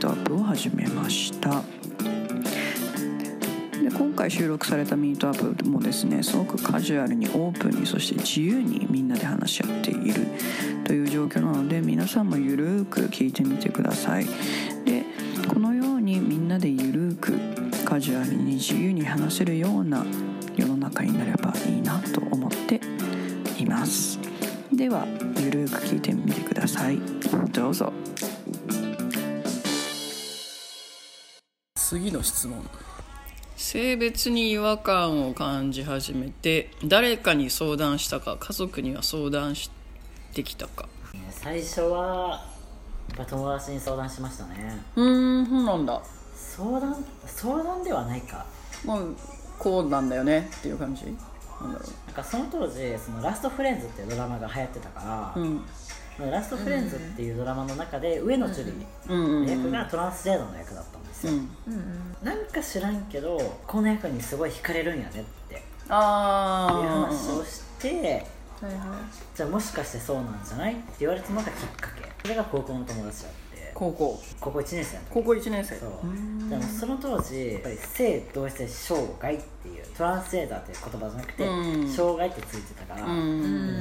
トアップを始めました。で今回収録されたミートアップもですねすごくカジュアルにオープンにそして自由にみんなで話し合っているという状況なので皆さんもゆるーく聞いてみてください。でこのようにみんなでゆるーくカジュアルに自由に話せるような世の中になればいいなと思っています。ではゆるーく聞いてみてください。どうぞ。次の質問。性別に違和感を感じ始めて誰かに相談したか家族には相談してきたか。最初はやっぱ友達に相談しましたね。うーんそうなんだ。相談相談ではないか。まあこうなんだよねっていう感じ。なんだろなんかその当時そのラストフレンズっていうドラマが流行ってたから、ううんラストフレンズっていうドラマの中で上野樹里の役がトランスジェンダーの役だったんですよ、うん。なんか知らんけどこの役にすごい惹かれるんやねって。いうあ話をしてはいはい。じゃあもしかしてそうなんじゃない？って言われたのがきっかけ。それが高校の友達だって高校。高校1年生の時高校1年生。そう。でもその当時やっぱり性同一性障害っていうトランスジェンダーっていう言葉じゃなくて、うん。障害ってついてたから、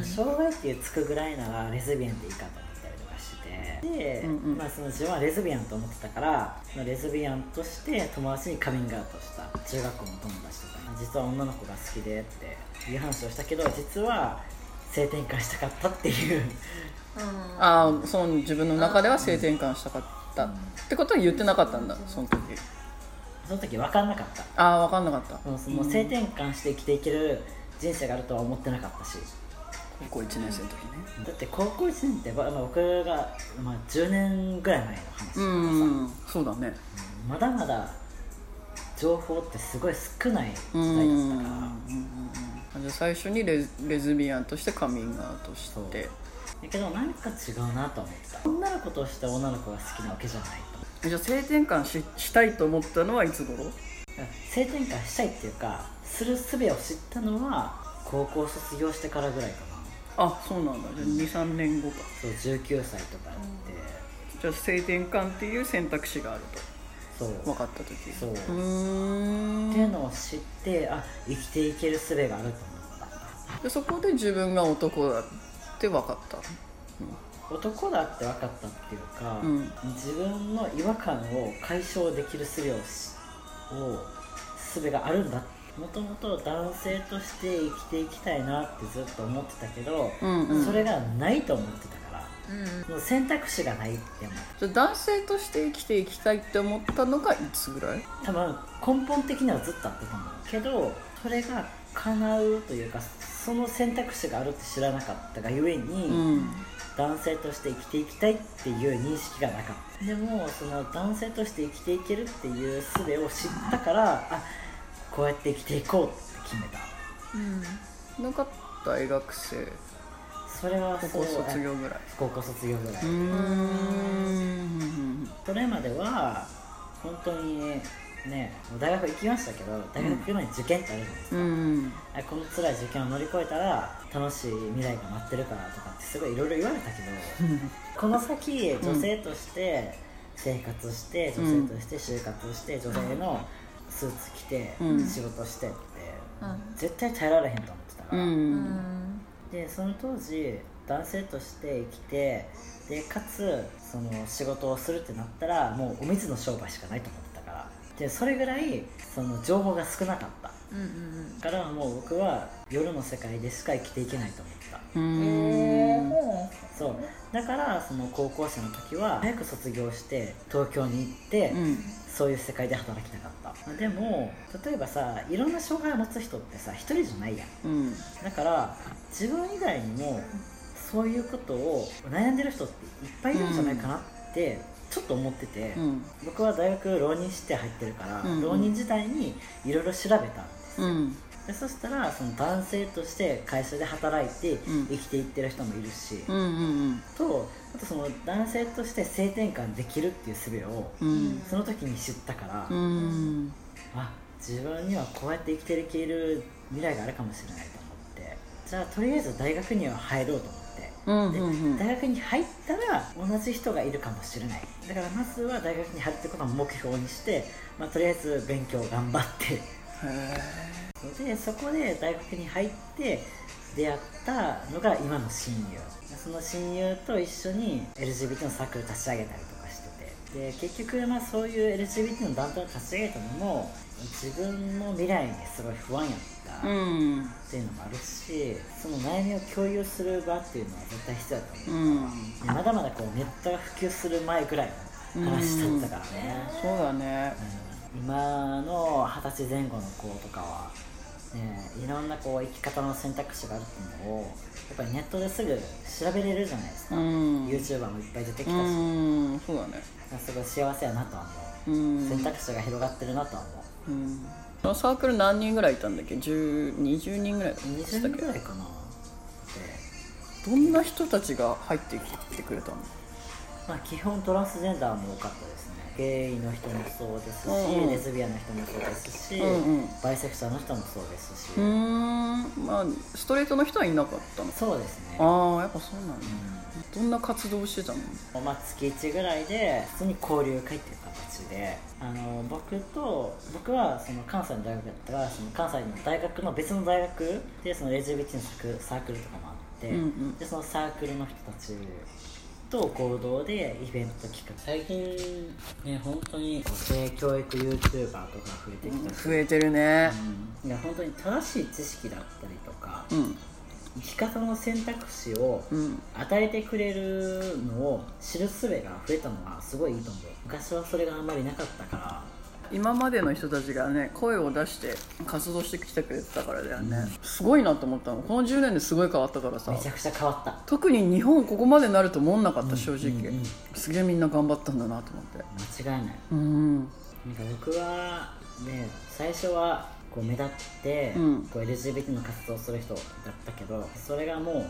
障害っていうつくぐらいならレズビアンでいいかと思ったりとかしてで、うんうん。まあ、その自分はレズビアンと思ってたからレズビアンとして友達にカミングアウトした中学校の友達とかに実は女の子が好きでっていう話をしたけど実は性転換したかったっていうああその自分の中では性転換したかった。ってことは言ってなかったんだその時。その時分かんなかった。ああ分かんなかった。もうその性転換して生きていける人生があるとは思ってなかったし。高校1年生の時ね。だって高校1年ってばまあ僕が、まあ、10年ぐらい前の話だからさ、うんそうだね。まだまだ情報ってすごい少ない時うん代だったから。じゃあ最初にレズレズビアンとしてカミングアウトして。だけど何か違うなと思ってた。女の子として女の子が好きなわけじゃないと。じゃあ性転換ししたいと思ったのはいつ頃？性転換したいっていうかする術を知ったのは高校卒業してからぐらいかな。あそうなんだ。じゃあ23年後か。そう19歳とかやって、じゃあ性転換っていう選択肢があるそう。と分かった時そう。うーん。っていうのを知ってあ生きていける術があると思った。でそこで自分が男だって分かった。男だって分かったっていうか、うん。自分の違和感を解消できる術をしを術があるんだもともと男性として生きていきたいなってずっと思ってたけど、うんうん。それがないと思ってたからうんその選択肢がないって思ってじゃあ男性として生きていきたいって思ったのがいつぐらい？多分根本的にはずっとあったと思うけどそれが叶うというかその選択肢があるって知らなかったがゆえに、うん。男性として生きていきたいっていう認識がなかった。でもその男性として生きていけるっていう術を知ったからあこうやって生きていこうって決めた。うん。なかった大学生。それは高校卒業ぐらい。高校卒業ぐらい、うーん。それまでは本当にねもう大学行きましたけど大学行くのに受験ってあるじゃないですか、うんあこの辛い受験を乗り越えたら楽しい未来が待ってるからとかってすごいいろいろ言われたけどこの先女性として生活して女性として就活して女性のスーツ着てうん。仕事してってうん。絶対耐えられへんと思ってたかうら、ん。でその当時男性として生きてでかつその仕事をするってなったらもうお水の商売しかないと思ってでそれぐらいその情報が少なかった。うんうんからもう僕は夜の世界でしか生きていけないと思った。ううんんへそう。だからその高校生の時は早く卒業して東京に行って、うん。そういう世界で働きたかった。でも例えばさいろんな障害を持つ人ってさ一人じゃないやん。うん。だから自分以外にもそういうことを悩んでる人っていっぱいいるんじゃないかなっでちょっと思ってて、うん。僕は大学浪人して入ってるから、うんうん。浪人時代にいろいろ調べたんですよ、うん。でそしたらその男性として会社で働いてうん。生きていってる人もいるし、うんうんとあとその男性として性転換できるっていう術をうん。うんその時に知ったから、うん。あ自分にはこうやって生きていける未来があるかもしれないと思ってじゃあとりあえず大学には入ろうと思って。大学に入ったら同じ人がいるかもしれない。だからまずは大学に入ってことを目標にして、まあ、とりあえず勉強頑張って。へでそこで大学に入って出会ったのが今の親友。その親友と一緒に LGBT のサークル立ち上げたりで結局まあそういう LGBT の団体を立ち上げたのも自分の未来にすごい不安やったうっんていうのもあるしその悩みを共有する場っていうのは絶対必要だとう思う、ん。でまだまだこうネットが普及する前ぐらいの話だったからね、そうだね。うん。今の二十歳前後の子とかは、ね、いろんなこう生き方の選択肢があるっていうのをやっぱりネットですぐ調べれるじゃないですか、うん。YouTuber もいっぱい出てきたし、うん。そうだね。すごい幸せやなとは思う、うん。選択肢が広がってるなとは思う。うん。そのサークル何人ぐらいいたんだっけ？10 20人ぐらいだった20っけ？人ぐらいかな。でどんな人たちが入ってきてくれたの？まあ、基本トランスジェンダーも多かったでゲイの人もそうですし、うんうん。レズビアンの人もそうですし、うんうん。バイセクシャルの人もそうですし、うーん。まあストレートの人はいなかったのそうですね。ああやっぱそうなんだ。うどんな活動をしてたの？んまあ、月1ぐらいで普通に交流会っていう形であの僕と僕はその関西の大学だったからその関西の大学の別の大学でそのレズビティのサークルサークルとかもあって、うんうん。でそのサークルの人たちと合同でイベント企画。最近ね本当に性教育 YouTuber とか増えてきた。し、増えてるね。うん。いや本当に正しい知識だったりとかうん。生き方の選択肢をうん。与えてくれるのを知る術が増えたのはすごいいいと思う。昔はそれがあんまりなかったから今までの人たちがね声を出して活動してきてくれてたからだよね、すごいなと思ったの。この10年ですごい変わったからさ。めちゃくちゃ変わった。特に日本ここまでなると思んなかった正直、うんうん。うんすげえみんな頑張ったんだなと思って。間違いない。うん。なんか僕はね最初はこう目立って、うん。こう LGBT の活動をする人だったけどそれがもう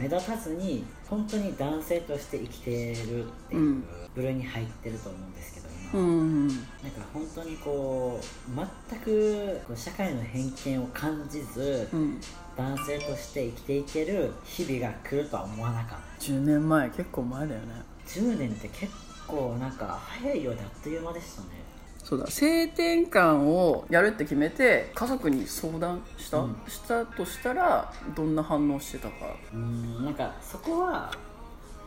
目立たずに本当に男性として生きてるっていううん。部類に入ってると思うんですけど今、うんなんか本当にこう全くこう社会の偏見を感じず、うん男性として生きていける日々が来るとは思わなかっ10年前結構前だよね。た10年って結構なんか早いようであっという間でしたね。そうだ性転換をやるって決めて家族に相談した、うん。したとしたらどんな反応してたか。うん。なんかそこは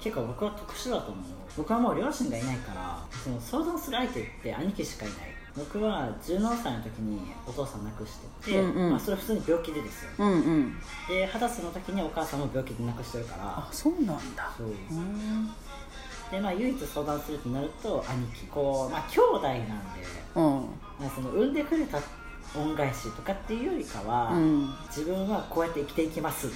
結構僕は特殊だと思う。僕はもう両親がいないからその相談する相手って兄貴しかいない。僕は17歳の時にお父さん亡くしてて、うんうん。まあ、それは普通に病気でですようんうん。で二十歳の時にお母さんも病気で亡くしてるから。あそうなんだ。そう。うん。でまあ唯一相談するとなると兄貴。こうまあ兄弟なんで、うん。まあ、その産んでくれた恩返しとかっていうよりかは、うん。自分はこうやって生きていきます。っ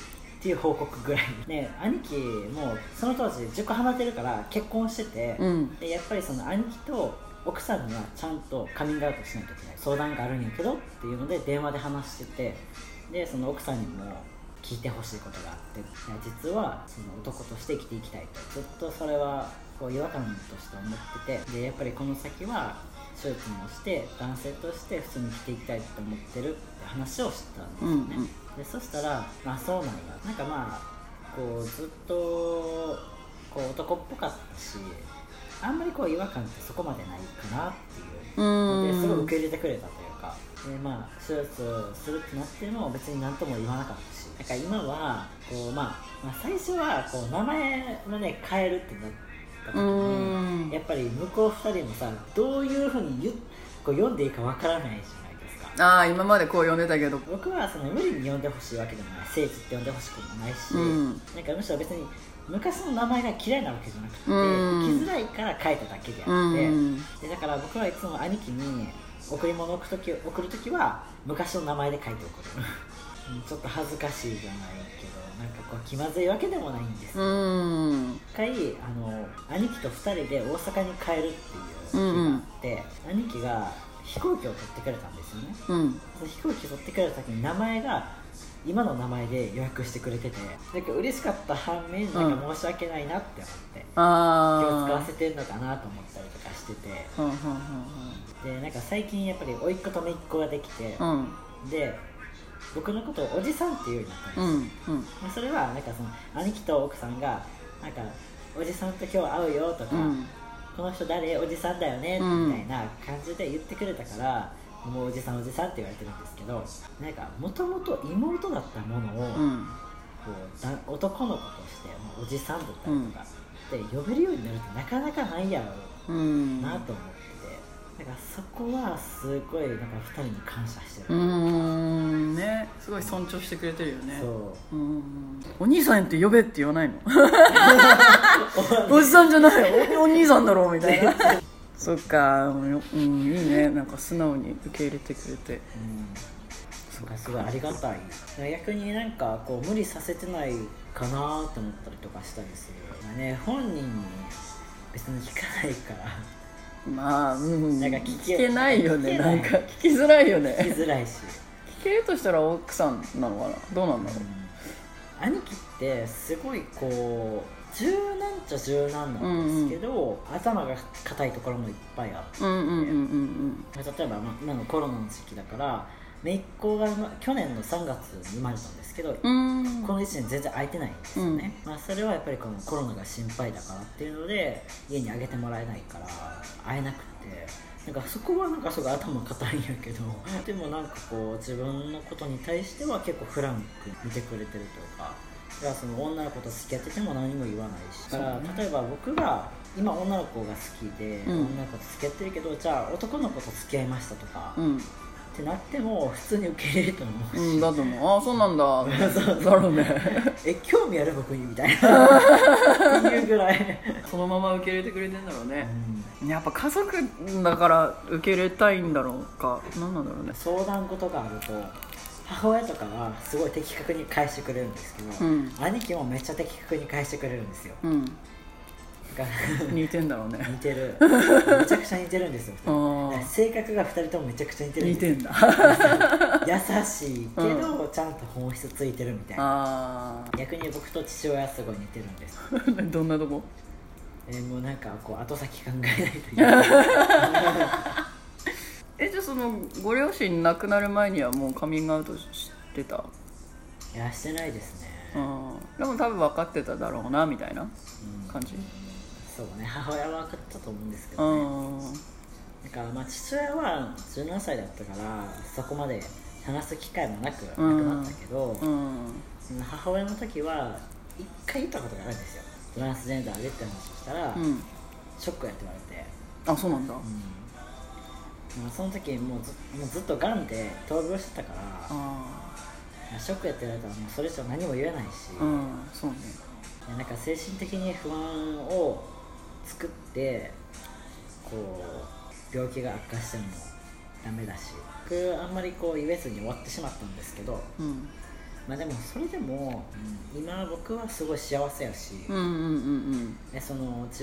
ていう報告ぐらいね兄貴もその当時塾離れてるから結婚してて、うん。でやっぱりその兄貴と奥さんにはちゃんとカミングアウトしないといけない相談があるんやけどっていうので電話で話しててでその奥さんにも聞いてほしいことがあって。実はその男として生きていきたいと。ずっとそれはこう違和感として思ってて。でやっぱりこの先は手術もして男性として普通に生きていきたいと思ってるって話をしたんですよね、うんうんでそしたら「まあそうなんや」なんかまあこうずっとこう男っぽかったしあんまりこう違和感ってそこまでないかなっていう。うん。ですごい受け入れてくれたというか。でまあ手術するってなっても別に何とも言わなかったし。なんか今はこう、まあ、まあ最初はこう名前をね変えるってなった時うん。にやっぱり向こう2人もさどういうふうにこう読んでいいかわからないじゃないですかああ今までこう呼んでたけど。僕はその無理に呼んでほしいわけでもない聖地って呼んでほしくもないし、うん。なんかむしろ別に昔の名前が嫌いなわけじゃなくて、うん。生きづらいから書いただけであうって、ん。でだから僕はいつも兄貴に贈り物を送る時送る時は昔の名前で書いて送るちょっと恥ずかしいじゃないけどなんかこう気まずいわけでもないんです。うよ、ん。一回あの兄貴と2人で大阪に帰るっていう日があって、兄貴が飛行機を取ってくれたんですよね。うん。飛行機取ってくれた時に名前が今の名前で予約してくれててなんか嬉しかった反面なんか申し訳ないなって思って、気を使わあせてんのかなと思ったりとかしてて。あうんうんでなんか最近やっぱり甥っ子と姪っ子ができて、うん。うんで僕のことをおじさんっていうようになったんうですよ、んうん。まあそれはなんかその兄貴と奥さんがなんかおじさんと今日会うよとか、うんこの人誰？おじさんだよね、うん。みたいな感じで言ってくれたからもうおじさんおじさんって言われてるんですけどなんかもともと妹だったものを、うん。こうだ男の子として、まあ、おじさんだったりとか、で呼べるようになるとなかなかないやろううん。なと思ってて、なんかそこはすごいなんか2人に感謝してる、うんね。すごい尊重してくれてるよね。そう。うん。お兄さんって呼べって言わないの？おじさんじゃないおお兄さんだろみたいな。そっかうんうんいいね。なんか素直に受け入れてくれて。うん。なんかすごいありがたい。逆になんかこう無理させてないかなと思ったりとかしたりするまあね。本人に別に聞かないからまあうんなんか聞けないよね。なんか聞きづらいよ聞きねづらいし、聞けるとしたら奥さんなのかな？どうなんだろう？兄貴ってすごいこう柔軟っちゃ柔軟なんですけど、頭が硬いところもいっぱいあって、うんうんうんうん例えば、まあ、今のコロナの時期だから姪っ子がま去年の3月に生まれたんですけど、うん。うんこの1年全然空いてないんですよね、まあ、それはやっぱりこのコロナが心配だからっていうので家にあげてもらえないから会えなくて。なんかそこはなんかすごい頭固いんやけどでもなんかこう自分のことに対しては結構フランクに見てくれてるというかだからその女の子と付き合ってても何も言わないしだから例えば僕が今女の子が好きで、うん。女の子と付き合ってるけどじゃあ男の子と付き合いましたとか、うんってなっても普通に受け入れると思うし、うんだと思う。ああそうなんだ。だろう。ね。え興味ある僕にみたいな。っていうぐらい、そのまま受け入れてくれてんだろううねんやっぱ家族だから受け入れたいんだろうか。何なんだろうね。相談事があると母親とかはすごい的確に返してくれるんですけど、うん。兄貴もめっちゃ的確に返してくれるんですよ。うん似てんだろうね。似てる。めちゃくちゃ似てるんですよ。性格が2人ともめちゃくちゃ似てるん似てんだ。優しいけど、ちゃんと本質ついてるみたいな。あ逆に僕と父親はすごい似てるんですあ どんなとこ？えーもうなんかこう後先考えないといけない。えじゃあそのご両親亡くなる前にはもうカミングアウトしてた？いやしてないですね。うん。でも多分分かってただろうなみたいなうん感じ？そうね母親は分かったと思うんですけうどね。ん。だからまあ父親は17歳だったからそこまで話す機会もなくなくうん。なったけど、うん。その母親の時は一回言ったことがあるんですよ。トランスジェンダーでって話をしたら、うん。ショックやって言われて、あそうなんだ。うん。まあ、その時もうずもうずっとがんで闘病してたからあショックやって言われたらもうそれ以上何も言えないし、そうね。なんか精神的に不安を作ってこう病気が悪化してもダメだし僕あんまりこう言えずに終わってしまったんですけどうん。まあでもそれでも、今僕はすごい幸せやし、自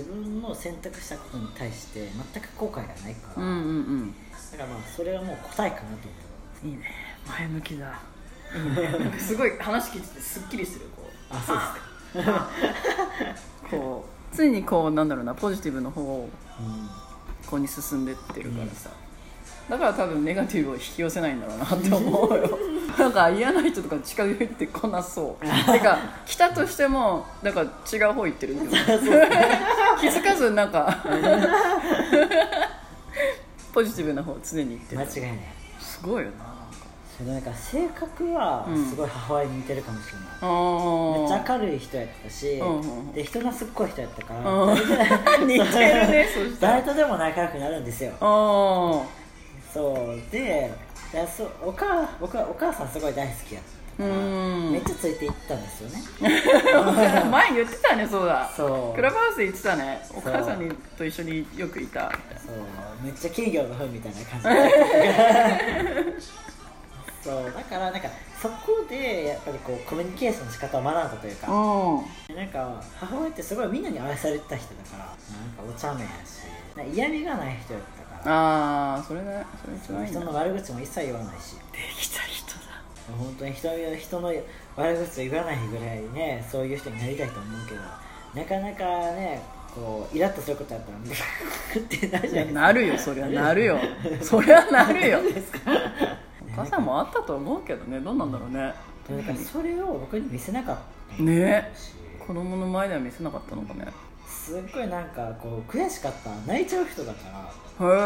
分の選択したことに対して全く後悔がないから、うんうんうん。うんだからまあそれはもう答えかなと思う。いいね。前向きだ。すごい話聞いててすっきりするこう。あそうですか。こう常にこうなんだろうなポジティブの方をうんこうに進んでってるからさ、だから多分ネガティブを引き寄せないんだろうなって思うよ。なんか嫌な人とか近寄ってこなそう。てか来たとしてもなんか違う方行ってるって気づかずなんか ポジティブな方常に行ってる。間違いない。すごいよななんか性格はうんすごい母親に似てるかもしれない、めっちゃ明るい人やったし、で人懐っこい人やったから、うん。似てるね誰とでも仲良くなるんですよ。そう。でいやそうお母僕はお母さんすごい大好きやったうから、ん。めっちゃついていったんですよね。前言ってたねそうだ。そう。クラブハウス行ってたね。お母さんにと一緒によくいた。そう。めっちゃ金魚の糞みたいな感じで そうだからなんかそこでやっぱりこうコミュニケーションの仕方を学んだというか。うん。なんか母親ってすごいみんなに愛されてた人だからなんかお茶目やし嫌味がない人やったから。ああそれねそれ一番人な。の悪口も一切言わないし。できた人だ。本当に人の人の悪口を言わないぐらいねそういう人になりたいと思うけどなかなかねこうイラッとすることやったらブー ってなるじゃないですか。なるよそりゃなるよ。そりゃなるよ お母さんもあったと思うけどね。どうなんだろうね。だからそれを僕に見せなかったね。子供の前では見せなかったのかね。すっごいなんかこう悔しかった。泣いちゃう人だから。へえ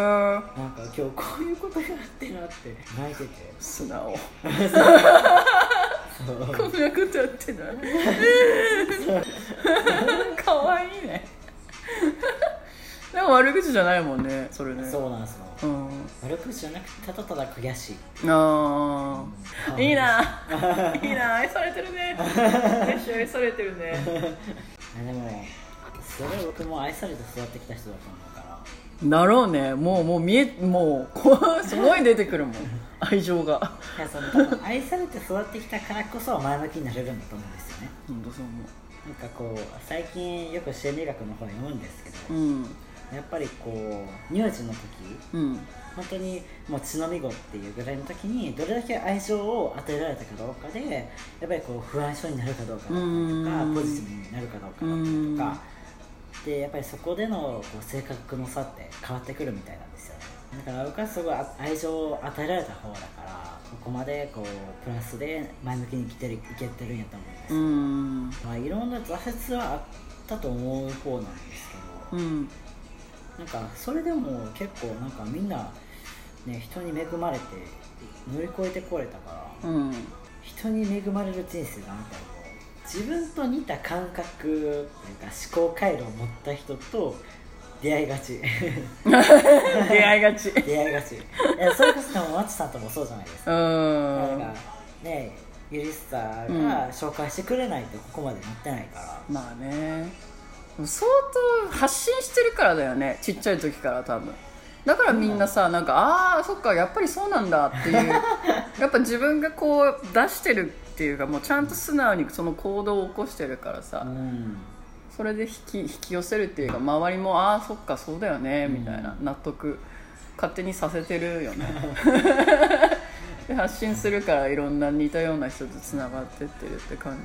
なんか今日こういうことがあってなって。泣いてて。素直。こんなことやってない。かわいいね。でも悪口じゃないもんねそれね。そうなんですよ。うん悪口じゃなくてただただ悔しいああいいな。いいな。愛されてるね。愛されてるね。あでもそれ僕も愛されて育ってきた人だと思うから。だろうね。もうもう見えもう すごい出てくるもん。愛情が。いやその愛されて育ってきたからこそ前向きになれるんだと思うんですよね。本当そう思なんかこう最近よく心理学の本読むんですけど、ううんやっぱりこう乳児の時うん。本当にもう血のみ子っていうぐらいの時にどれだけ愛情を与えられたかどうかでやっぱりこう不安症になるかどうかだったりとうん。かポジティブになるかどうかだったりとか。でやっぱりそこでのこう性格の差って変わってくるみたいなんですよね。だから僕はすごいあ愛情を与えられた方だからここまでこうプラスで前向きに生きてるいけてるんやと思うんです。まあ、いろんな挫折はあったと思う方なんですけどうんなんかそれでも結構なんかみんな、ね、人に恵まれて乗り越えてこれたからうん。人に恵まれる人生だなって自分と似た感覚っていうか思考回路を持った人と出会いがち。出会いがち。出会いがち。いやそれこそでもマッチさんともそうじゃないですうか、なん。んかねゆりスターが紹介してくれないとここまでなってないから、まあね相当発信してるからだよねちっちゃい時から多分。だからみんなさなんかああーそっかやっぱりそうなんだっていう。やっぱ自分がこう出してるっていうかもうちゃんと素直にその行動を起こしてるからさ、うん。それで引き引き寄せるっていうか周りもああそっかそうだよねみたいな納得勝手にさせてるよね。で発信するからいろんな似たような人とつながってってるって感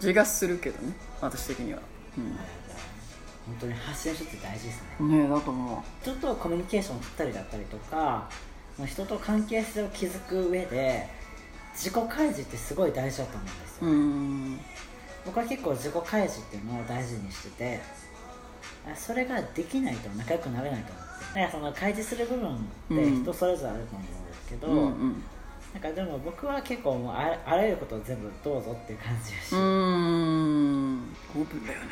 じがするけどね私的には、本当に発信するって大事ですね。うん、ねえだと思人とコミュニケーションを取ったりだったりとかまあ人と関係性を築く上で自己開示ってすごい大事だと思うんですよ、ううん。僕は結構自己開示っていうのを大事にしててあそれができないと仲良くなれないと思って。だからその開示する部分って人それぞれあると思うんですけど、うんうん。なんかでも僕は結構もうああらゆることを全部どうぞっていう感じだし、うーん。オープンだよね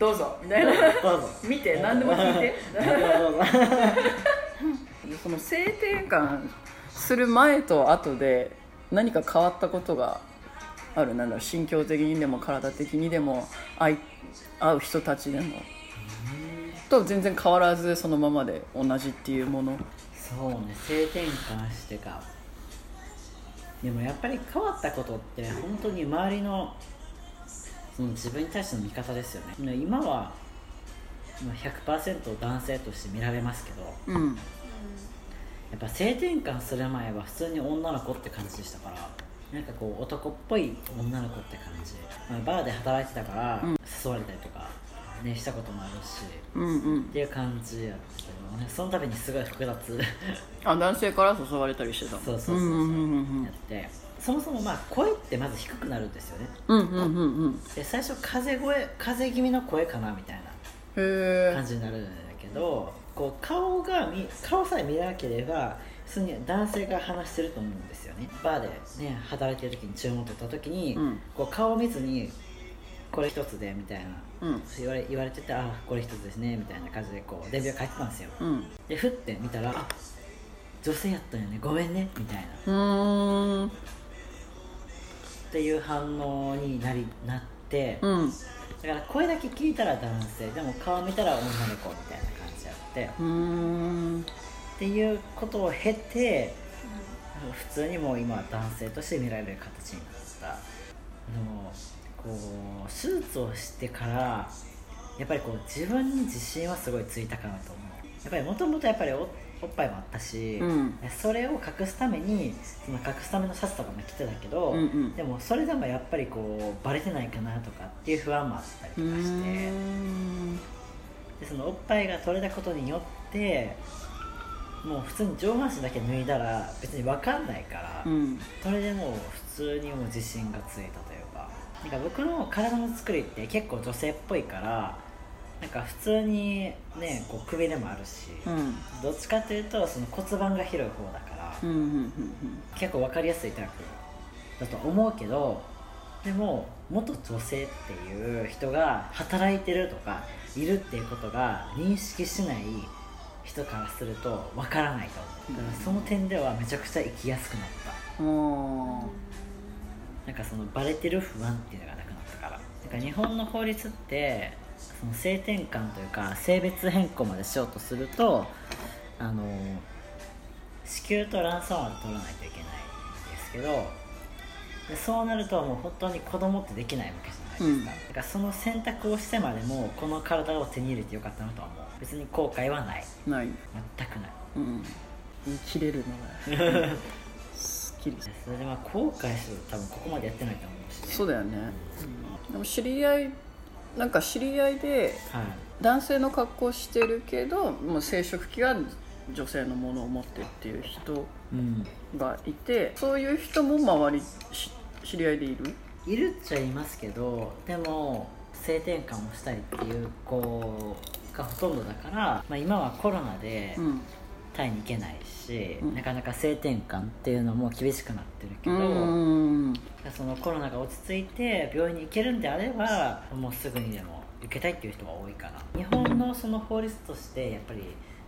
どうぞ。みたいな。どうぞ。見て何でも聞いて。どうぞ。その性転換する前と後で何か変わったことがある？なんだろう。心境的にでも体的にでも会う人たちでも。と全然変わらずそのままで同じっていうもの。そうね。性転換してか。でもやっぱり変わったことって本当に周りのその自分に対しての見方ですよね。今はまあ100%男性として見られますけどうん。やっぱ性転換する前は普通に女の子って感じでしたからなんかこう男っぽい女の子って感じ、まあ、バーで働いてたからうん。誘われたりとか、ね、したこともあるしうんうん。っていう感じやったけどねその度にすごい複雑。あ男性から誘われたりしてたそうそうそうそう、んうん。やってそもそもまあ声ってまず低くなるんですよね。うんうんうんうん。うんで最初風邪声風邪気味の声かなみたいな感じになるんだけどこう顔が見顔さえ見なければ普通に男性が話してると思うんですよね。バーでね働いてる時に注文取った時に、うん。こう顔を見ずにこれ一つでみたいなうん。言われ言われててあこれ一つですねみたいな感じでこう伝票書いてたんですよ。うん。でふって見たらあ女性やったんよね。ごめんね。みたいな。うーんっていう反応になりなって、うん。だから声だけ聞いたら男性でも顔見たら女の子みたいな感じやって。うーん。っていうことを経て普通にもう今は男性として見られる形になった。でもこう手術をしてからやっぱりこう自分に自信はすごいついたかなと思う。やっぱりもともとやっぱりおおっぱいもあったし、うん。それを隠すためにその隠すためのシャツとかも着てたけど、うんうん。でもそれでもやっぱりこうバレてないかなとかっていう不安もあったりとかしてでそのおっぱいが取れたことによってもう普通に上半身だけ脱いだら別に分かんないから、うん。それでもう普通にもう自信がついたというか。なんか僕の体の作りって結構女性っぽいからなんか普通にねこう首でもあるし、うん。どっちかというとその骨盤が広い方だから、うんうん結構分かりやすいタイプだと思うけどでも元女性っていう人が働いてるとかいるっていうことが認識しない人からすると分からないと思う。だからその点ではめちゃくちゃ生きやすくなった。うんあなんかそのバレてる不安っていうのがなくなったから。なんか日本の法律ってその性転換というか性別変更までしようとするとあの子宮と卵巣まで取らないといけないんですけどでそうなるともう本当に子供ってできないわけじゃないですか、うん。だからその選択をしてまでもこの体を手に入れてよかったなとは思う。別に後悔はない。あない。全くない。うん。切れるのが。すっきりそれでまあ後悔すると多分ここまでやってないと思うし、ね、そうだよね、でも知り合いなんか知り合いではい。男性の格好してるけどもう生殖器は女性のものを持ってるっていう人うん。がいてそういう人も周りし知り合いでいる？いるっちゃいますけどでも性転換をしたいっていう子がほとんどだから、まあ、今はコロナでうんタイに行けないし、うん。なかなか性転換っていうのも厳しくなってるけうど、ん。そのコロナが落ち着いて病院に行けるんであればもうすぐにでも受けたいっていう人が多いかな。日本のその法律としてやっぱり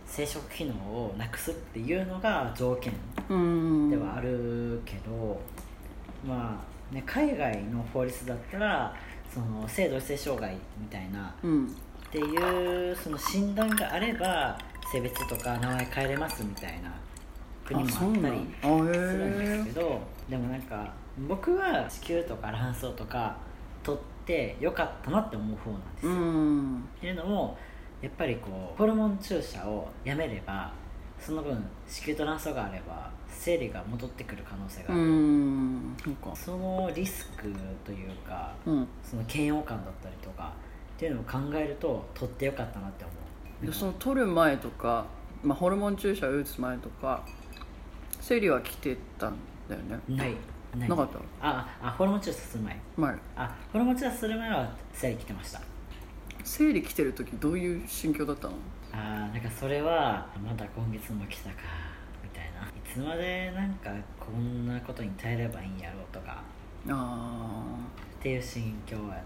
生殖機能をなくすっていうのが条件うん。ではあるけど、まあね、海外の法律だったらその性同一性障害みたいなうん。っていうその診断があれば性別とか名前変えれますみたいな国もあったりするんですえけどでもなんか僕は子宮とか卵巣とか取ってよかったなって思う方なんですうよ、ん。っていうのもやっぱりこうホルモン注射をやめればその分子宮と卵巣があれば生理が戻ってくる可能性があうる、ん。そうか。そのリスクというかうん。その嫌悪感だったりとかっていうのを考えると取ってよかったなって思う。でその取る前とか、まあ、ホルモン注射を打つ前とか生理は来てたんだよね？ない。なかった？ああホルモン注射する前。前。あホルモン注射する前は生理来てました。生理来てる時どういう心境だったの？あーなんかそれはまだ今月も来たかみたいな。いつまでなんかこんなことに耐えればいいんやろうとか。あっていう心境やっ